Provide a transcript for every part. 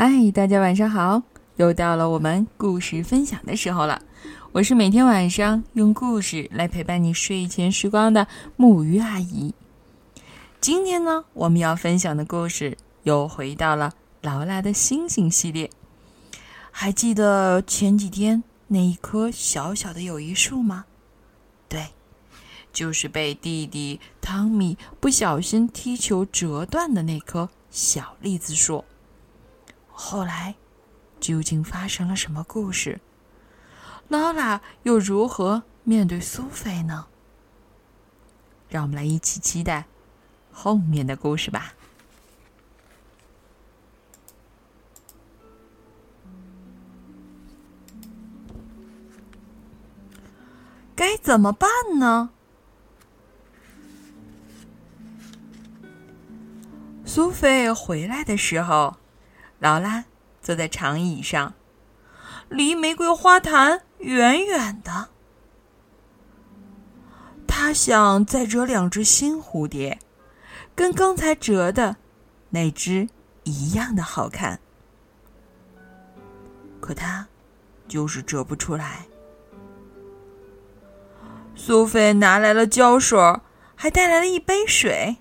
嗨，大家晚上好！又到了我们故事分享的时候了。我是每天晚上用故事来陪伴你睡前时光的木鱼阿姨。今天呢，我们要分享的故事又回到了劳拉的星星系列。还记得前几天那一棵小小的友谊树吗？对，就是被弟弟汤米不小心踢球折断的那棵小栗子树。后来，究竟发生了什么故事？劳拉又如何面对苏菲呢？让我们来一起期待后面的故事吧。该怎么办呢？苏菲回来的时候。劳拉坐在长椅上，离玫瑰花坛远远的。他想再折两只新蝴蝶，跟刚才折的那只一样的好看。可他就是折不出来。苏菲拿来了胶水，还带来了一杯水。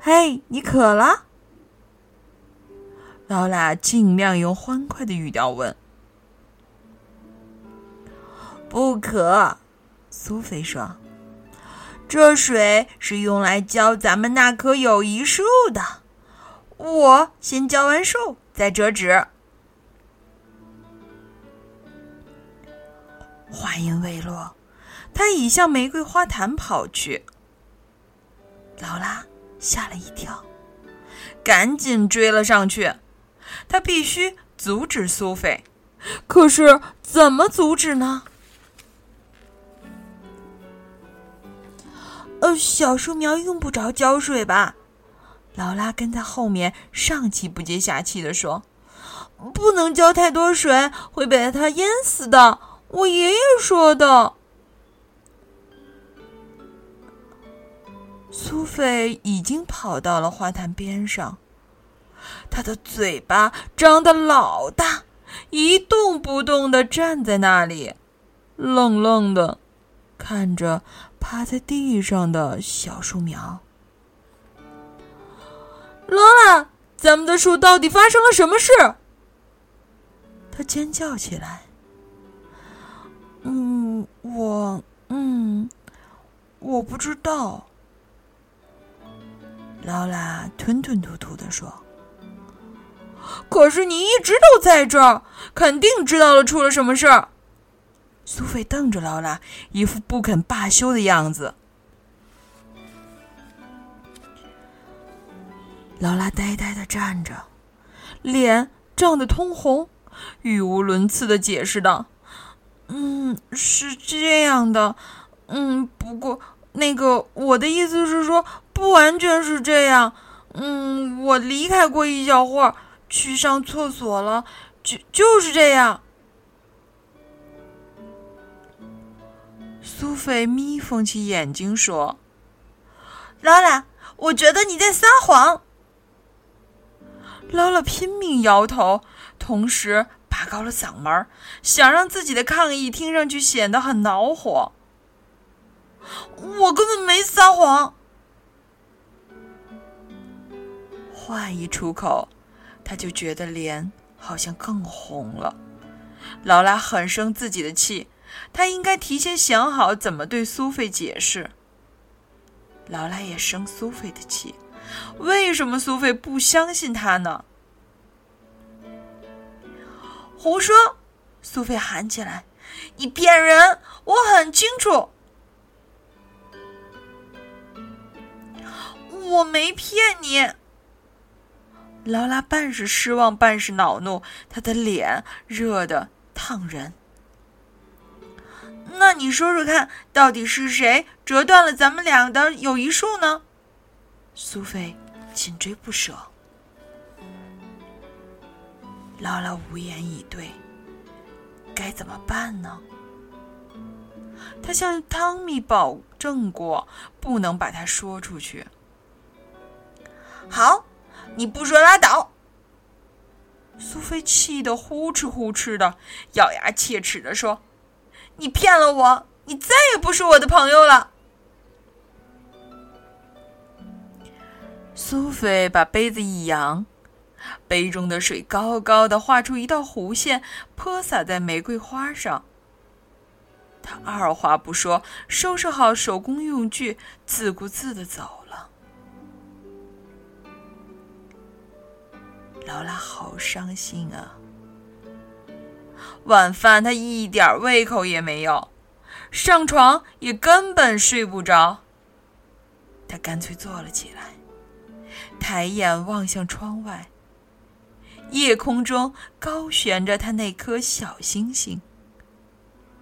嘿，你渴了？劳拉尽量用欢快的语调问：“不渴。”苏菲说：“这水是用来浇咱们那棵友谊树的。我先浇完树，再折纸。”话音未落，他已向玫瑰花坛跑去。劳拉吓了一跳，赶紧追了上去。他必须阻止苏菲，可是怎么阻止呢？呃，小树苗用不着浇水吧？劳拉跟在后面上气不接下气地说：“不能浇太多水，会被它淹死的。我爷爷说的。”苏菲已经跑到了花坛边上。他的嘴巴张得老大，一动不动地站在那里，愣愣的看着趴在地上的小树苗。罗拉，咱们的树到底发生了什么事？他尖叫起来。嗯，我，嗯，我不知道。劳拉吞吞吐吐的说。可是你一直都在这儿，肯定知道了出了什么事儿。苏菲瞪着劳拉，一副不肯罢休的样子。劳拉呆呆的站着，脸涨得通红，语无伦次的解释道：“嗯，是这样的，嗯，不过那个我的意思是说，不完全是这样。嗯，我离开过一小会儿。”去上厕所了，就就是这样。苏菲眯缝起眼睛说：“劳拉，我觉得你在撒谎。”劳拉拼命摇头，同时拔高了嗓门，想让自己的抗议听上去显得很恼火。我根本没撒谎。话一出口。他就觉得脸好像更红了。劳拉很生自己的气，他应该提前想好怎么对苏菲解释。劳拉也生苏菲的气，为什么苏菲不相信他呢？胡说！苏菲喊起来：“你骗人！我很清楚，我没骗你。”劳拉半是失望，半是恼怒，她的脸热得烫人。那你说说看，到底是谁折断了咱们俩的友谊树呢？苏菲紧追不舍。劳拉无言以对。该怎么办呢？他向汤米保证过，不能把它说出去。好。你不说拉倒！”苏菲气得呼哧呼哧的，咬牙切齿的说：“你骗了我，你再也不是我的朋友了。”苏菲把杯子一扬，杯中的水高高的画出一道弧线，泼洒在玫瑰花上。她二话不说，收拾好手工用具，自顾自的走。劳拉好伤心啊！晚饭她一点胃口也没有，上床也根本睡不着。她干脆坐了起来。抬眼望向窗外，夜空中高悬着他那颗小星星，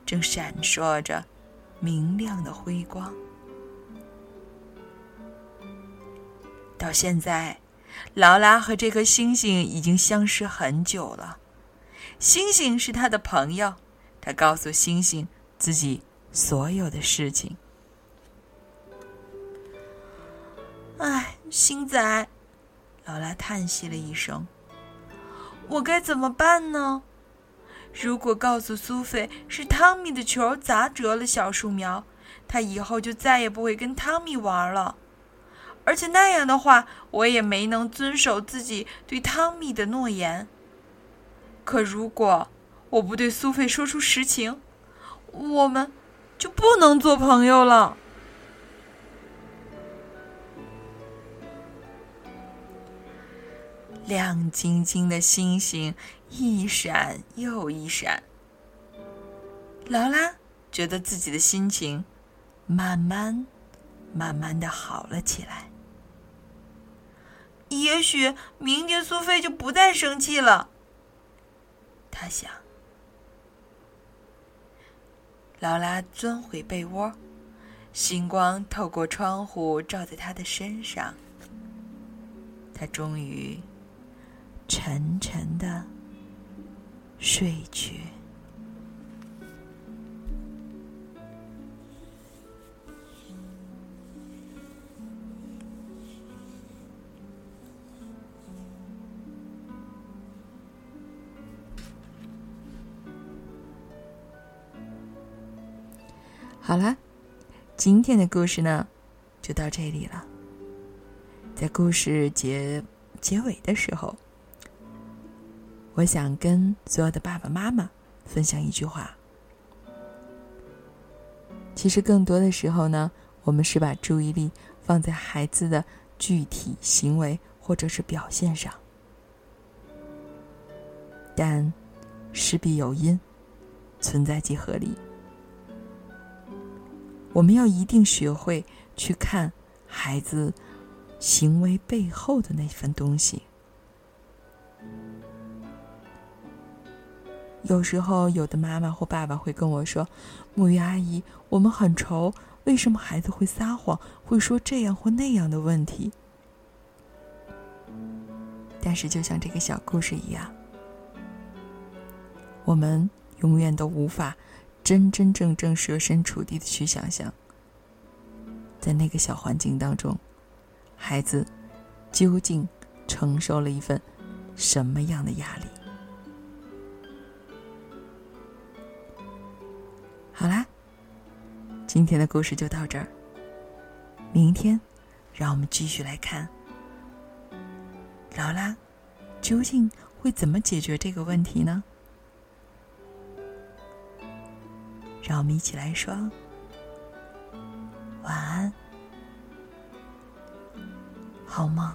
正闪烁着明亮的辉光。到现在，劳拉和这颗星星已经相识很久了。星星是他的朋友，他告诉星星自己所有的事情。唉，星仔，劳拉叹息了一声：“我该怎么办呢？如果告诉苏菲是汤米的球砸折了小树苗，他以后就再也不会跟汤米玩了。而且那样的话，我也没能遵守自己对汤米的诺言。可如果我不对苏菲说出实情，我们就不能做朋友了。”亮晶晶的星星一闪又一闪，劳拉觉得自己的心情慢慢、慢慢的好了起来。也许明天苏菲就不再生气了，他想。劳拉钻回被窝，星光透过窗户照在她的身上，她终于。沉沉的睡去。好了，今天的故事呢，就到这里了。在故事结结尾的时候。我想跟所有的爸爸妈妈分享一句话：其实更多的时候呢，我们是把注意力放在孩子的具体行为或者是表现上，但事必有因，存在即合理。我们要一定学会去看孩子行为背后的那份东西。有时候，有的妈妈或爸爸会跟我说：“木鱼阿姨，我们很愁，为什么孩子会撒谎，会说这样或那样的问题？”但是，就像这个小故事一样，我们永远都无法真真正正设身处地的去想象，在那个小环境当中，孩子究竟承受了一份什么样的压力。好啦，今天的故事就到这儿。明天，让我们继续来看劳拉究竟会怎么解决这个问题呢？让我们一起来说晚安，好梦。